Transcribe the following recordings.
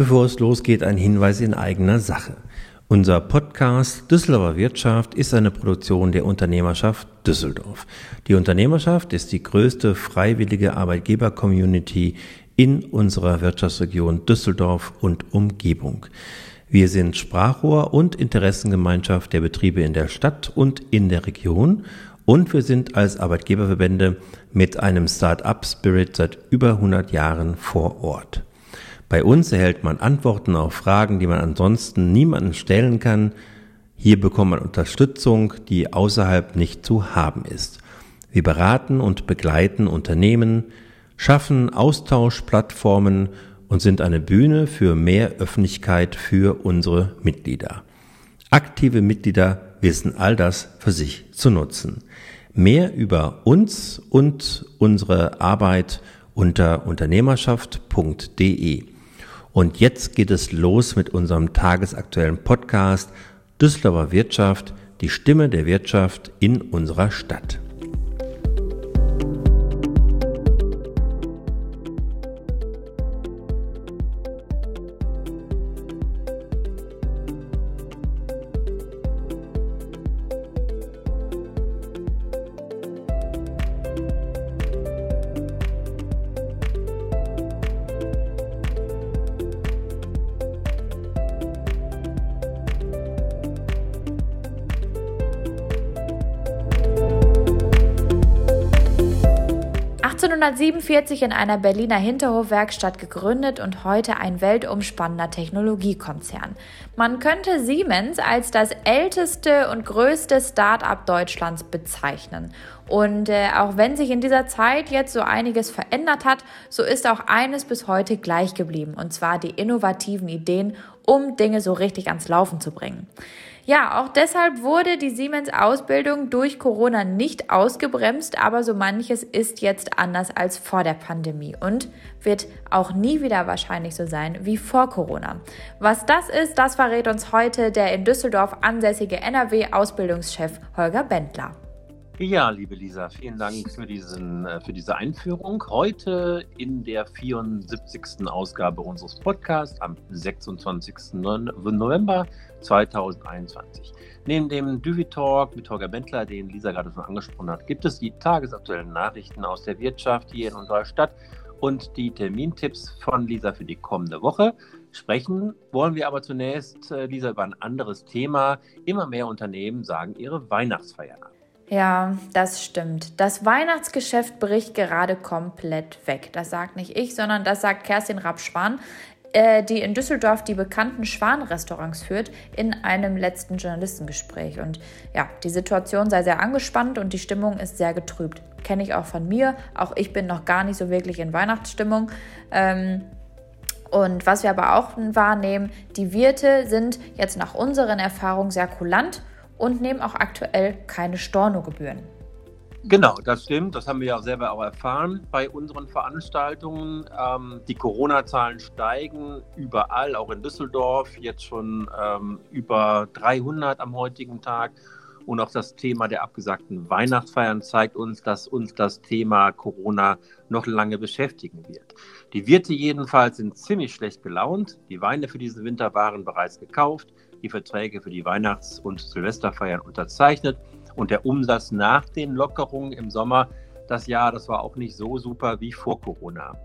Bevor es losgeht, ein Hinweis in eigener Sache. Unser Podcast Düsseldorfer Wirtschaft ist eine Produktion der Unternehmerschaft Düsseldorf. Die Unternehmerschaft ist die größte freiwillige Arbeitgeber-Community in unserer Wirtschaftsregion Düsseldorf und Umgebung. Wir sind Sprachrohr und Interessengemeinschaft der Betriebe in der Stadt und in der Region und wir sind als Arbeitgeberverbände mit einem Start-up-Spirit seit über 100 Jahren vor Ort. Bei uns erhält man Antworten auf Fragen, die man ansonsten niemanden stellen kann. Hier bekommt man Unterstützung, die außerhalb nicht zu haben ist. Wir beraten und begleiten Unternehmen, schaffen Austauschplattformen und sind eine Bühne für mehr Öffentlichkeit für unsere Mitglieder. Aktive Mitglieder wissen all das für sich zu nutzen. Mehr über uns und unsere Arbeit unter unternehmerschaft.de. Und jetzt geht es los mit unserem tagesaktuellen Podcast Düsseldorfer Wirtschaft, die Stimme der Wirtschaft in unserer Stadt. 1847 in einer Berliner Hinterhofwerkstatt gegründet und heute ein weltumspannender Technologiekonzern. Man könnte Siemens als das älteste und größte Start-up Deutschlands bezeichnen. Und äh, auch wenn sich in dieser Zeit jetzt so einiges verändert hat, so ist auch eines bis heute gleich geblieben, und zwar die innovativen Ideen, um Dinge so richtig ans Laufen zu bringen. Ja, auch deshalb wurde die Siemens-Ausbildung durch Corona nicht ausgebremst, aber so manches ist jetzt anders als vor der Pandemie und wird auch nie wieder wahrscheinlich so sein wie vor Corona. Was das ist, das verrät uns heute der in Düsseldorf ansässige NRW-Ausbildungschef Holger Bendler. Ja, liebe Lisa, vielen Dank für, diesen, äh, für diese Einführung. Heute in der 74. Ausgabe unseres Podcasts am 26. November 2021. Neben dem Düvi Talk mit Holger Bentler, den Lisa gerade schon angesprochen hat, gibt es die tagesaktuellen Nachrichten aus der Wirtschaft hier in unserer Stadt und die Termintipps von Lisa für die kommende Woche. Sprechen wollen wir aber zunächst, äh, Lisa, über ein anderes Thema. Immer mehr Unternehmen sagen ihre Weihnachtsfeiern an. Ja, das stimmt. Das Weihnachtsgeschäft bricht gerade komplett weg. Das sagt nicht ich, sondern das sagt Kerstin Rapp-Schwan, äh, die in Düsseldorf die bekannten Schwan-Restaurants führt, in einem letzten Journalistengespräch. Und ja, die Situation sei sehr angespannt und die Stimmung ist sehr getrübt. Kenne ich auch von mir. Auch ich bin noch gar nicht so wirklich in Weihnachtsstimmung. Ähm, und was wir aber auch wahrnehmen, die Wirte sind jetzt nach unseren Erfahrungen sehr kulant und nehmen auch aktuell keine Stornogebühren. Genau, das stimmt. Das haben wir ja selber auch erfahren bei unseren Veranstaltungen. Ähm, die Corona-Zahlen steigen überall, auch in Düsseldorf, jetzt schon ähm, über 300 am heutigen Tag. Und auch das Thema der abgesagten Weihnachtsfeiern zeigt uns, dass uns das Thema Corona noch lange beschäftigen wird. Die Wirte jedenfalls sind ziemlich schlecht gelaunt. Die Weine für diesen Winter waren bereits gekauft die Verträge für die Weihnachts- und Silvesterfeiern unterzeichnet. Und der Umsatz nach den Lockerungen im Sommer, das Jahr, das war auch nicht so super wie vor Corona.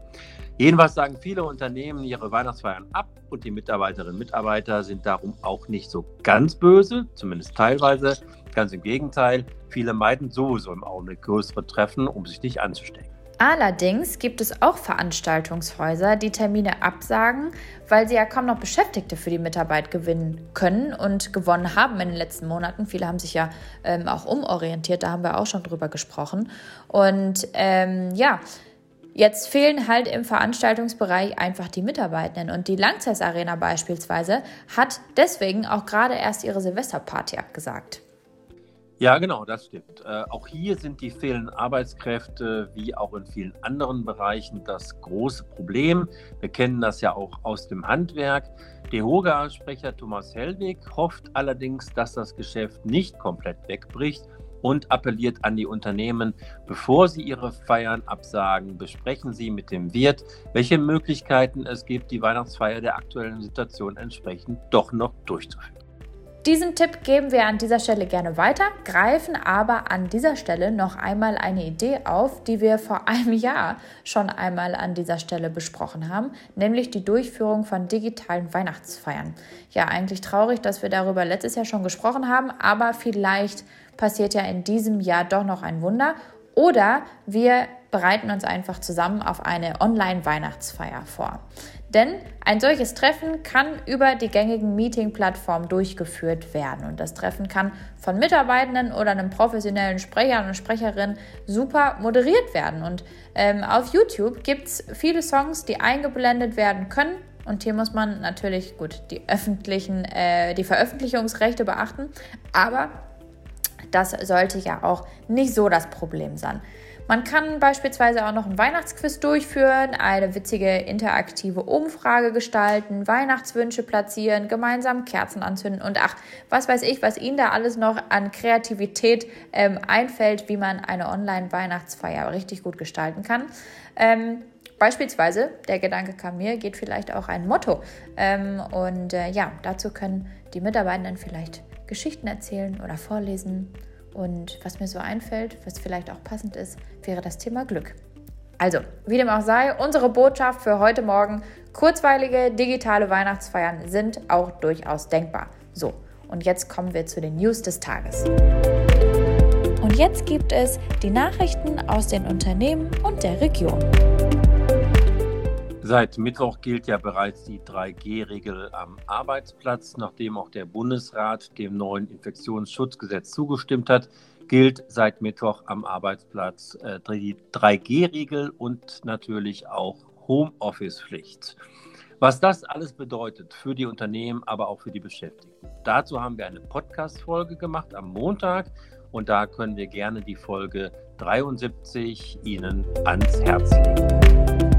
Jedenfalls sagen viele Unternehmen ihre Weihnachtsfeiern ab und die Mitarbeiterinnen und Mitarbeiter sind darum auch nicht so ganz böse, zumindest teilweise. Ganz im Gegenteil, viele meiden sowieso im Augenblick größere Treffen, um sich nicht anzustecken. Allerdings gibt es auch Veranstaltungshäuser, die Termine absagen, weil sie ja kaum noch Beschäftigte für die Mitarbeit gewinnen können und gewonnen haben in den letzten Monaten. Viele haben sich ja ähm, auch umorientiert, da haben wir auch schon drüber gesprochen. Und ähm, ja, Jetzt fehlen halt im Veranstaltungsbereich einfach die Mitarbeitenden und die Langzeis Arena beispielsweise hat deswegen auch gerade erst ihre Silvesterparty abgesagt. Ja, genau, das stimmt. Äh, auch hier sind die fehlenden Arbeitskräfte wie auch in vielen anderen Bereichen das große Problem. Wir kennen das ja auch aus dem Handwerk. Der Hoga-Sprecher Thomas Hellwig hofft allerdings, dass das Geschäft nicht komplett wegbricht und appelliert an die Unternehmen, bevor sie ihre Feiern absagen, besprechen Sie mit dem Wirt, welche Möglichkeiten es gibt, die Weihnachtsfeier der aktuellen Situation entsprechend doch noch durchzuführen. Diesen Tipp geben wir an dieser Stelle gerne weiter, greifen aber an dieser Stelle noch einmal eine Idee auf, die wir vor einem Jahr schon einmal an dieser Stelle besprochen haben, nämlich die Durchführung von digitalen Weihnachtsfeiern. Ja, eigentlich traurig, dass wir darüber letztes Jahr schon gesprochen haben, aber vielleicht passiert ja in diesem Jahr doch noch ein Wunder oder wir bereiten uns einfach zusammen auf eine Online-Weihnachtsfeier vor. Denn ein solches Treffen kann über die gängigen Meeting-Plattformen durchgeführt werden. Und das Treffen kann von Mitarbeitenden oder einem professionellen Sprecher und Sprecherin super moderiert werden. Und ähm, auf YouTube gibt es viele Songs, die eingeblendet werden können. Und hier muss man natürlich gut die öffentlichen, äh, die Veröffentlichungsrechte beachten. Aber das sollte ja auch nicht so das Problem sein. Man kann beispielsweise auch noch ein Weihnachtsquiz durchführen, eine witzige interaktive Umfrage gestalten, Weihnachtswünsche platzieren, gemeinsam Kerzen anzünden und ach, was weiß ich, was Ihnen da alles noch an Kreativität ähm, einfällt, wie man eine Online-Weihnachtsfeier richtig gut gestalten kann. Ähm, Beispielsweise, der Gedanke kam mir, geht vielleicht auch ein Motto. Ähm, und äh, ja, dazu können die Mitarbeitenden vielleicht Geschichten erzählen oder vorlesen und was mir so einfällt, was vielleicht auch passend ist, wäre das Thema Glück. Also, wie dem auch sei, unsere Botschaft für heute Morgen, kurzweilige digitale Weihnachtsfeiern sind auch durchaus denkbar. So, und jetzt kommen wir zu den News des Tages. Und jetzt gibt es die Nachrichten aus den Unternehmen und der Region. Seit Mittwoch gilt ja bereits die 3G-Regel am Arbeitsplatz. Nachdem auch der Bundesrat dem neuen Infektionsschutzgesetz zugestimmt hat, gilt seit Mittwoch am Arbeitsplatz äh, die 3G-Regel und natürlich auch Homeoffice-Pflicht. Was das alles bedeutet für die Unternehmen, aber auch für die Beschäftigten. Dazu haben wir eine Podcast-Folge gemacht am Montag und da können wir gerne die Folge 73 Ihnen ans Herz legen.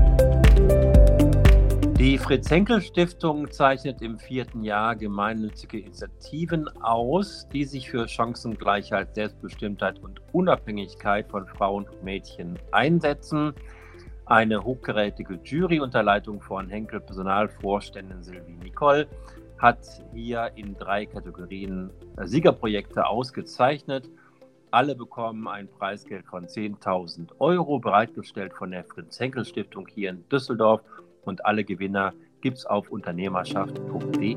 Die Fritz-Henkel-Stiftung zeichnet im vierten Jahr gemeinnützige Initiativen aus, die sich für Chancengleichheit, Selbstbestimmtheit und Unabhängigkeit von Frauen und Mädchen einsetzen. Eine hochgerätige Jury unter Leitung von Henkel Personalvorständin Sylvie Nicole hat hier in drei Kategorien Siegerprojekte ausgezeichnet. Alle bekommen ein Preisgeld von 10.000 Euro, bereitgestellt von der Fritz-Henkel-Stiftung hier in Düsseldorf und alle Gewinner gibt es auf unternehmerschaft.de.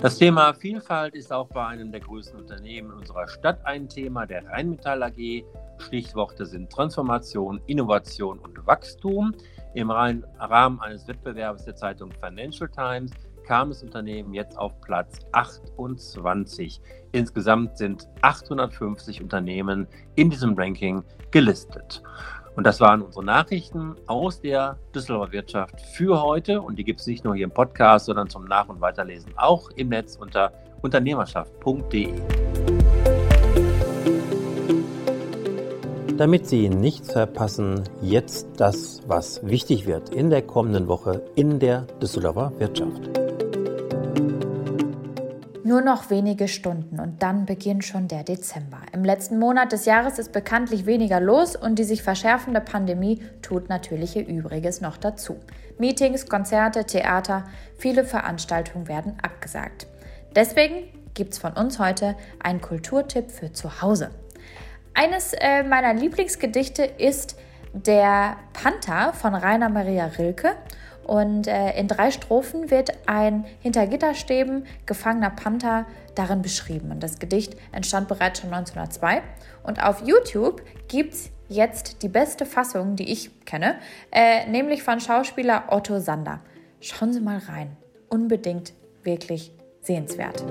Das Thema Vielfalt ist auch bei einem der größten Unternehmen unserer Stadt ein Thema, der Rheinmetall AG. Stichworte sind Transformation, Innovation und Wachstum. Im Rahmen eines Wettbewerbs der Zeitung Financial Times kam das Unternehmen jetzt auf Platz 28. Insgesamt sind 850 Unternehmen in diesem Ranking gelistet. Und das waren unsere Nachrichten aus der Düsseldorfer Wirtschaft für heute. Und die gibt es nicht nur hier im Podcast, sondern zum Nach- und Weiterlesen auch im Netz unter unternehmerschaft.de. Damit Sie nichts verpassen, jetzt das, was wichtig wird in der kommenden Woche in der Düsseldorfer Wirtschaft. Nur noch wenige Stunden und dann beginnt schon der Dezember. Im letzten Monat des Jahres ist bekanntlich weniger los und die sich verschärfende Pandemie tut natürlich ihr Übriges noch dazu. Meetings, Konzerte, Theater, viele Veranstaltungen werden abgesagt. Deswegen gibt es von uns heute einen Kulturtipp für zu Hause. Eines äh, meiner Lieblingsgedichte ist der Panther von Rainer Maria Rilke und äh, in drei Strophen wird ein hinter Gitterstäben gefangener Panther darin beschrieben. Und das Gedicht entstand bereits schon 1902. Und auf YouTube gibt es jetzt die beste Fassung, die ich kenne, äh, nämlich von Schauspieler Otto Sander. Schauen Sie mal rein. Unbedingt wirklich sehenswert.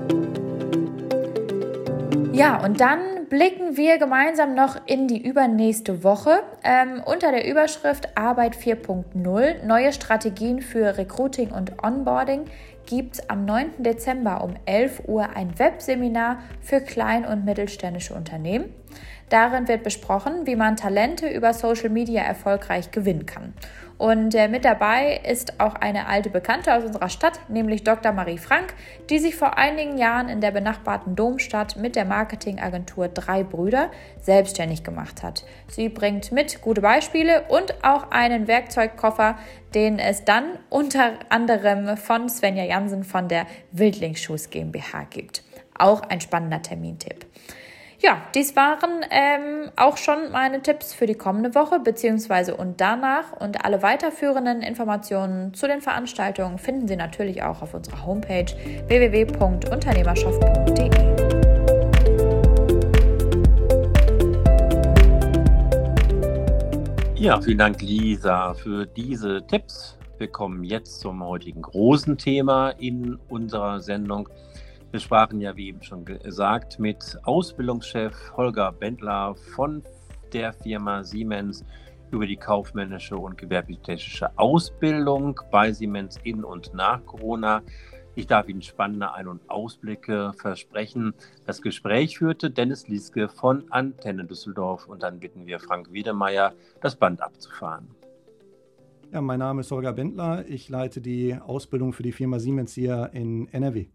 Ja, und dann blicken wir gemeinsam noch in die übernächste Woche. Ähm, unter der Überschrift Arbeit 4.0, neue Strategien für Recruiting und Onboarding, gibt es am 9. Dezember um 11 Uhr ein Webseminar für klein- und mittelständische Unternehmen. Darin wird besprochen, wie man Talente über Social Media erfolgreich gewinnen kann. Und äh, mit dabei ist auch eine alte Bekannte aus unserer Stadt, nämlich Dr. Marie Frank, die sich vor einigen Jahren in der benachbarten Domstadt mit der Marketingagentur Drei Brüder selbstständig gemacht hat. Sie bringt mit gute Beispiele und auch einen Werkzeugkoffer, den es dann unter anderem von Svenja Jansen von der Wildlingsschuss GmbH gibt. Auch ein spannender Termintipp. Ja, dies waren ähm, auch schon meine Tipps für die kommende Woche beziehungsweise und danach und alle weiterführenden Informationen zu den Veranstaltungen finden Sie natürlich auch auf unserer Homepage www.unternehmerschaft.de. Ja, vielen Dank, Lisa, für diese Tipps. Wir kommen jetzt zum heutigen großen Thema in unserer Sendung. Wir sprachen ja, wie eben schon gesagt, mit Ausbildungschef Holger Bendler von der Firma Siemens über die kaufmännische und gewerblich-technische Ausbildung bei Siemens in und nach Corona. Ich darf Ihnen spannende Ein- und Ausblicke versprechen. Das Gespräch führte Dennis Lieske von Antenne Düsseldorf und dann bitten wir Frank Wiedemeyer, das Band abzufahren. Ja, mein Name ist Holger Bendler. Ich leite die Ausbildung für die Firma Siemens hier in NRW.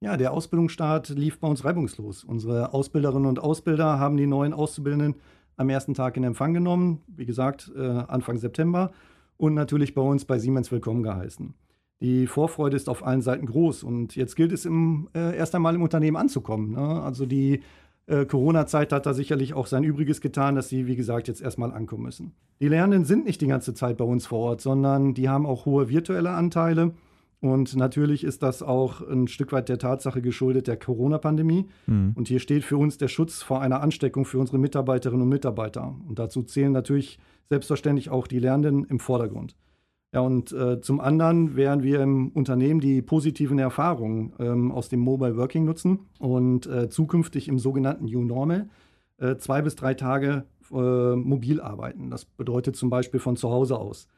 Ja, der Ausbildungsstart lief bei uns reibungslos. Unsere Ausbilderinnen und Ausbilder haben die neuen Auszubildenden am ersten Tag in Empfang genommen, wie gesagt, äh, Anfang September und natürlich bei uns bei Siemens willkommen geheißen. Die Vorfreude ist auf allen Seiten groß und jetzt gilt es im, äh, erst einmal im Unternehmen anzukommen. Ne? Also die äh, Corona-Zeit hat da sicherlich auch sein Übriges getan, dass sie, wie gesagt, jetzt erstmal ankommen müssen. Die Lernenden sind nicht die ganze Zeit bei uns vor Ort, sondern die haben auch hohe virtuelle Anteile und natürlich ist das auch ein Stück weit der Tatsache geschuldet der Corona-Pandemie. Mhm. Und hier steht für uns der Schutz vor einer Ansteckung für unsere Mitarbeiterinnen und Mitarbeiter. Und dazu zählen natürlich selbstverständlich auch die Lernenden im Vordergrund. Ja, und äh, zum anderen werden wir im Unternehmen die positiven Erfahrungen ähm, aus dem Mobile Working nutzen und äh, zukünftig im sogenannten New Normal äh, zwei bis drei Tage äh, mobil arbeiten. Das bedeutet zum Beispiel von zu Hause aus.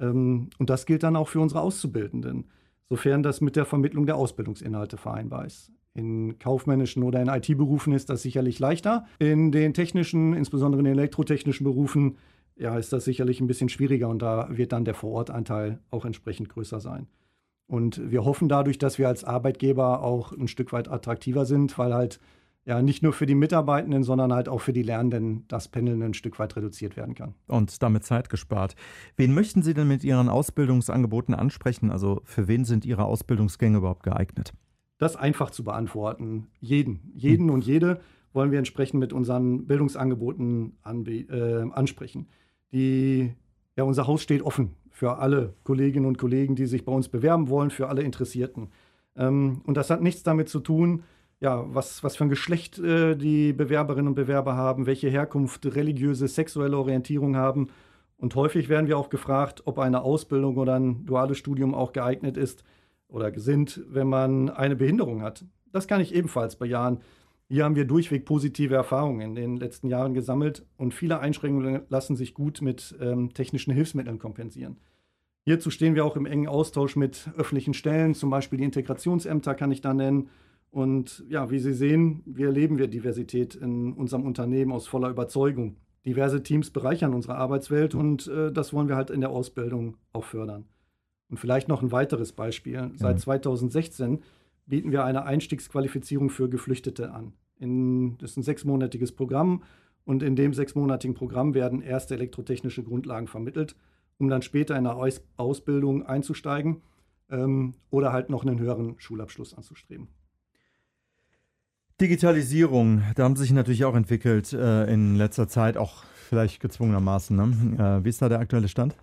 Ähm, und das gilt dann auch für unsere Auszubildenden sofern das mit der Vermittlung der Ausbildungsinhalte vereinbar ist. In kaufmännischen oder in IT-Berufen ist das sicherlich leichter. In den technischen, insbesondere in den elektrotechnischen Berufen, ja, ist das sicherlich ein bisschen schwieriger und da wird dann der Vorortanteil auch entsprechend größer sein. Und wir hoffen dadurch, dass wir als Arbeitgeber auch ein Stück weit attraktiver sind, weil halt ja nicht nur für die Mitarbeitenden, sondern halt auch für die Lernenden das Pendeln ein Stück weit reduziert werden kann. Und damit Zeit gespart. Wen möchten Sie denn mit Ihren Ausbildungsangeboten ansprechen? Also für wen sind Ihre Ausbildungsgänge überhaupt geeignet? Das einfach zu beantworten. Jeden. Jeden hm. und jede wollen wir entsprechend mit unseren Bildungsangeboten äh, ansprechen. Die, ja, unser Haus steht offen für alle Kolleginnen und Kollegen, die sich bei uns bewerben wollen, für alle Interessierten. Ähm, und das hat nichts damit zu tun, ja, was, was für ein Geschlecht äh, die Bewerberinnen und Bewerber haben, welche Herkunft, religiöse, sexuelle Orientierung haben. Und häufig werden wir auch gefragt, ob eine Ausbildung oder ein duales Studium auch geeignet ist oder gesinnt, wenn man eine Behinderung hat. Das kann ich ebenfalls bejahen. Hier haben wir durchweg positive Erfahrungen in den letzten Jahren gesammelt und viele Einschränkungen lassen sich gut mit ähm, technischen Hilfsmitteln kompensieren. Hierzu stehen wir auch im engen Austausch mit öffentlichen Stellen, zum Beispiel die Integrationsämter kann ich da nennen und ja, wie Sie sehen, wir leben wir Diversität in unserem Unternehmen aus voller Überzeugung. Diverse Teams bereichern unsere Arbeitswelt und äh, das wollen wir halt in der Ausbildung auch fördern. Und vielleicht noch ein weiteres Beispiel. Seit 2016 bieten wir eine Einstiegsqualifizierung für Geflüchtete an. In, das ist ein sechsmonatiges Programm und in dem sechsmonatigen Programm werden erste elektrotechnische Grundlagen vermittelt, um dann später in eine Ausbildung einzusteigen ähm, oder halt noch einen höheren Schulabschluss anzustreben. Digitalisierung, da haben sich natürlich auch entwickelt äh, in letzter Zeit, auch vielleicht gezwungenermaßen. Ne? Äh, wie ist da der aktuelle Stand?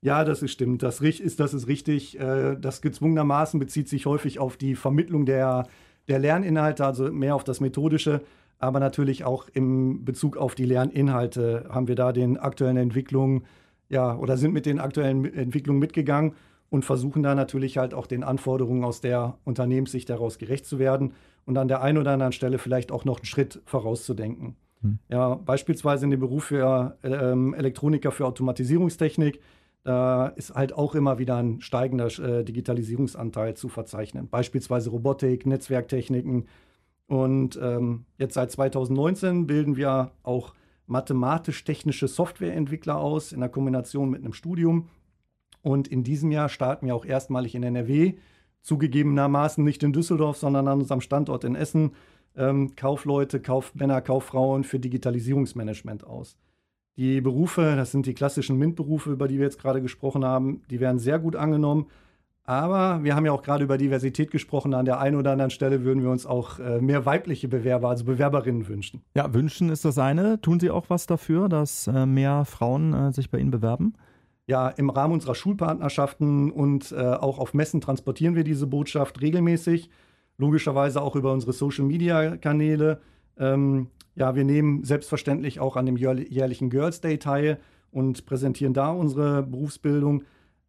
Ja, das ist stimmt. Das ist, das ist richtig. Äh, das gezwungenermaßen bezieht sich häufig auf die Vermittlung der, der Lerninhalte, also mehr auf das Methodische, aber natürlich auch im Bezug auf die Lerninhalte haben wir da den aktuellen Entwicklungen, ja, oder sind mit den aktuellen Entwicklungen mitgegangen und versuchen da natürlich halt auch den Anforderungen aus der Unternehmenssicht daraus gerecht zu werden und an der einen oder anderen Stelle vielleicht auch noch einen Schritt vorauszudenken. Hm. Ja, beispielsweise in dem Beruf für ähm, Elektroniker für Automatisierungstechnik, da ist halt auch immer wieder ein steigender äh, Digitalisierungsanteil zu verzeichnen. Beispielsweise Robotik, Netzwerktechniken. Und ähm, jetzt seit 2019 bilden wir auch mathematisch-technische Softwareentwickler aus in der Kombination mit einem Studium. Und in diesem Jahr starten wir auch erstmalig in NRW, zugegebenermaßen nicht in Düsseldorf, sondern an unserem Standort in Essen, ähm, Kaufleute, Kaufmänner, Kauffrauen für Digitalisierungsmanagement aus. Die Berufe, das sind die klassischen MINT-Berufe, über die wir jetzt gerade gesprochen haben, die werden sehr gut angenommen. Aber wir haben ja auch gerade über Diversität gesprochen. An der einen oder anderen Stelle würden wir uns auch äh, mehr weibliche Bewerber, also Bewerberinnen wünschen. Ja, wünschen ist das eine. Tun Sie auch was dafür, dass äh, mehr Frauen äh, sich bei Ihnen bewerben? Ja, im Rahmen unserer Schulpartnerschaften und auch auf Messen transportieren wir diese Botschaft regelmäßig. Logischerweise auch über unsere Social-Media-Kanäle. Ähm, ja, wir nehmen selbstverständlich auch an dem jährlichen Girls Day teil und präsentieren da unsere Berufsbildung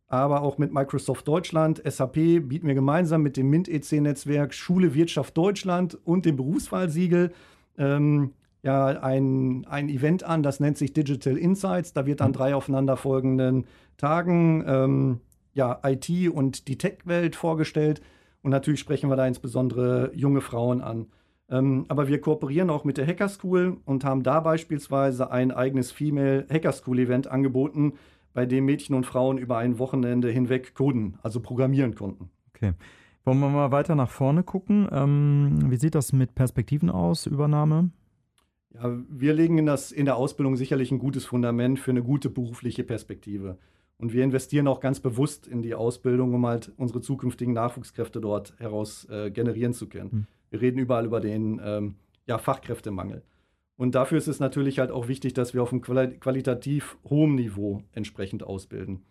aber auch mit Microsoft Deutschland, SAP bieten wir gemeinsam mit dem MINT-EC-Netzwerk Schule Wirtschaft Deutschland und dem Berufswahlsiegel ähm, ja, ein, ein Event an, das nennt sich Digital Insights. Da wird an drei aufeinanderfolgenden Tagen ähm, ja, IT und die Tech-Welt vorgestellt. Und natürlich sprechen wir da insbesondere junge Frauen an. Ähm, aber wir kooperieren auch mit der Hacker School und haben da beispielsweise ein eigenes Female Hacker School Event angeboten, bei dem Mädchen und Frauen über ein Wochenende hinweg coden, also programmieren konnten. Okay. Wollen wir mal weiter nach vorne gucken? Ähm, wie sieht das mit Perspektiven aus, Übernahme? Ja, wir legen in, das, in der Ausbildung sicherlich ein gutes Fundament für eine gute berufliche Perspektive. Und wir investieren auch ganz bewusst in die Ausbildung, um halt unsere zukünftigen Nachwuchskräfte dort heraus äh, generieren zu können. Hm. Wir reden überall über den ähm, ja, Fachkräftemangel. Und dafür ist es natürlich halt auch wichtig, dass wir auf einem qualitativ hohen Niveau entsprechend ausbilden.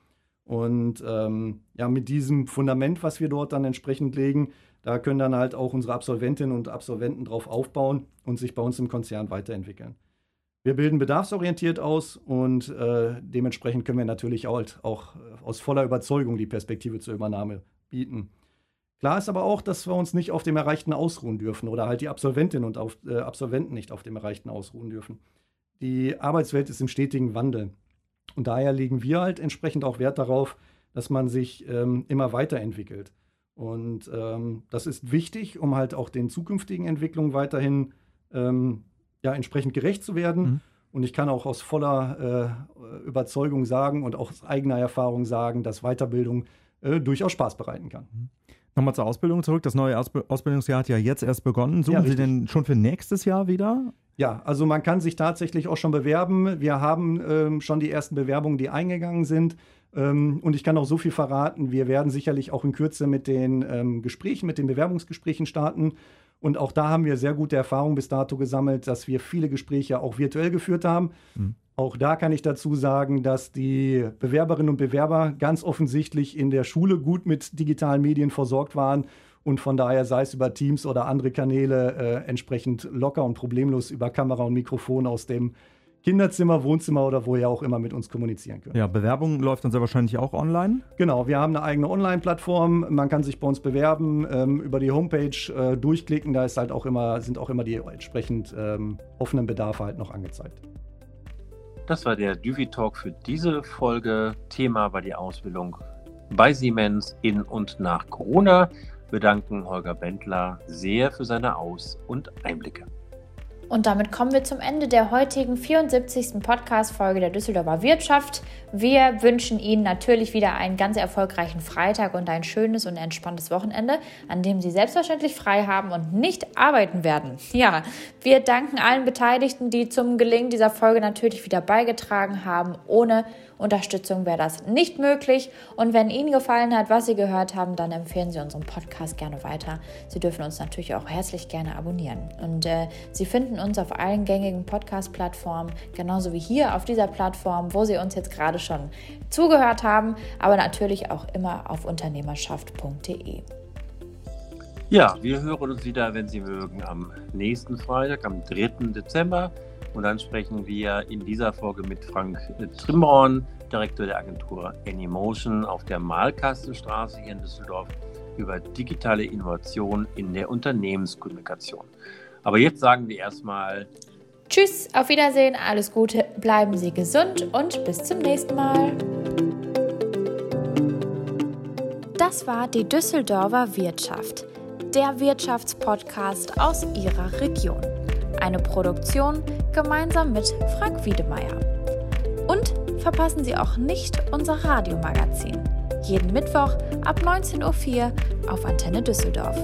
Und ähm, ja, mit diesem Fundament, was wir dort dann entsprechend legen, da können dann halt auch unsere Absolventinnen und Absolventen drauf aufbauen und sich bei uns im Konzern weiterentwickeln. Wir bilden bedarfsorientiert aus und äh, dementsprechend können wir natürlich auch, halt auch aus voller Überzeugung die Perspektive zur Übernahme bieten. Klar ist aber auch, dass wir uns nicht auf dem Erreichten ausruhen dürfen oder halt die Absolventinnen und auf, äh, Absolventen nicht auf dem Erreichten ausruhen dürfen. Die Arbeitswelt ist im stetigen Wandel. Und daher legen wir halt entsprechend auch Wert darauf, dass man sich ähm, immer weiterentwickelt. Und ähm, das ist wichtig, um halt auch den zukünftigen Entwicklungen weiterhin ähm, ja, entsprechend gerecht zu werden. Mhm. Und ich kann auch aus voller äh, Überzeugung sagen und auch aus eigener Erfahrung sagen, dass Weiterbildung äh, durchaus Spaß bereiten kann. Mhm. Nochmal zur Ausbildung zurück. Das neue Ausbildungsjahr hat ja jetzt erst begonnen. Suchen ja, Sie denn schon für nächstes Jahr wieder? Ja, also man kann sich tatsächlich auch schon bewerben. Wir haben ähm, schon die ersten Bewerbungen, die eingegangen sind. Ähm, und ich kann auch so viel verraten. Wir werden sicherlich auch in Kürze mit den ähm, Gesprächen, mit den Bewerbungsgesprächen starten. Und auch da haben wir sehr gute Erfahrungen bis dato gesammelt, dass wir viele Gespräche auch virtuell geführt haben. Mhm. Auch da kann ich dazu sagen, dass die Bewerberinnen und Bewerber ganz offensichtlich in der Schule gut mit digitalen Medien versorgt waren und von daher, sei es über Teams oder andere Kanäle, äh, entsprechend locker und problemlos über Kamera und Mikrofon aus dem Kinderzimmer, Wohnzimmer oder woher auch immer mit uns kommunizieren können. Ja, Bewerbung läuft dann sehr wahrscheinlich auch online? Genau, wir haben eine eigene Online-Plattform. Man kann sich bei uns bewerben, ähm, über die Homepage äh, durchklicken. Da ist halt auch immer, sind auch immer die entsprechend ähm, offenen Bedarfe halt noch angezeigt. Das war der Duvi Talk für diese Folge. Thema war die Ausbildung bei Siemens in und nach Corona. Wir danken Holger Bendler sehr für seine Aus- und Einblicke. Und damit kommen wir zum Ende der heutigen 74. Podcast-Folge der Düsseldorfer Wirtschaft. Wir wünschen Ihnen natürlich wieder einen ganz erfolgreichen Freitag und ein schönes und entspanntes Wochenende, an dem Sie selbstverständlich frei haben und nicht arbeiten werden. Ja, wir danken allen Beteiligten, die zum Gelingen dieser Folge natürlich wieder beigetragen haben. Ohne Unterstützung wäre das nicht möglich. Und wenn Ihnen gefallen hat, was Sie gehört haben, dann empfehlen Sie unseren Podcast gerne weiter. Sie dürfen uns natürlich auch herzlich gerne abonnieren. Und äh, Sie finden uns auf allen gängigen Podcast-Plattformen, genauso wie hier auf dieser Plattform, wo Sie uns jetzt gerade schon zugehört haben, aber natürlich auch immer auf unternehmerschaft.de. Ja, wir hören uns wieder, wenn Sie mögen, am nächsten Freitag, am 3. Dezember. Und dann sprechen wir in dieser Folge mit Frank Trimborn, Direktor der Agentur Anymotion auf der Malkastenstraße hier in Düsseldorf über digitale Innovation in der Unternehmenskommunikation. Aber jetzt sagen wir erstmal Tschüss, auf Wiedersehen, alles Gute, bleiben Sie gesund und bis zum nächsten Mal. Das war die Düsseldorfer Wirtschaft der Wirtschaftspodcast aus Ihrer Region. Eine Produktion gemeinsam mit Frank Wiedemeyer. Und verpassen Sie auch nicht unser Radiomagazin. Jeden Mittwoch ab 19.04 Uhr auf Antenne Düsseldorf.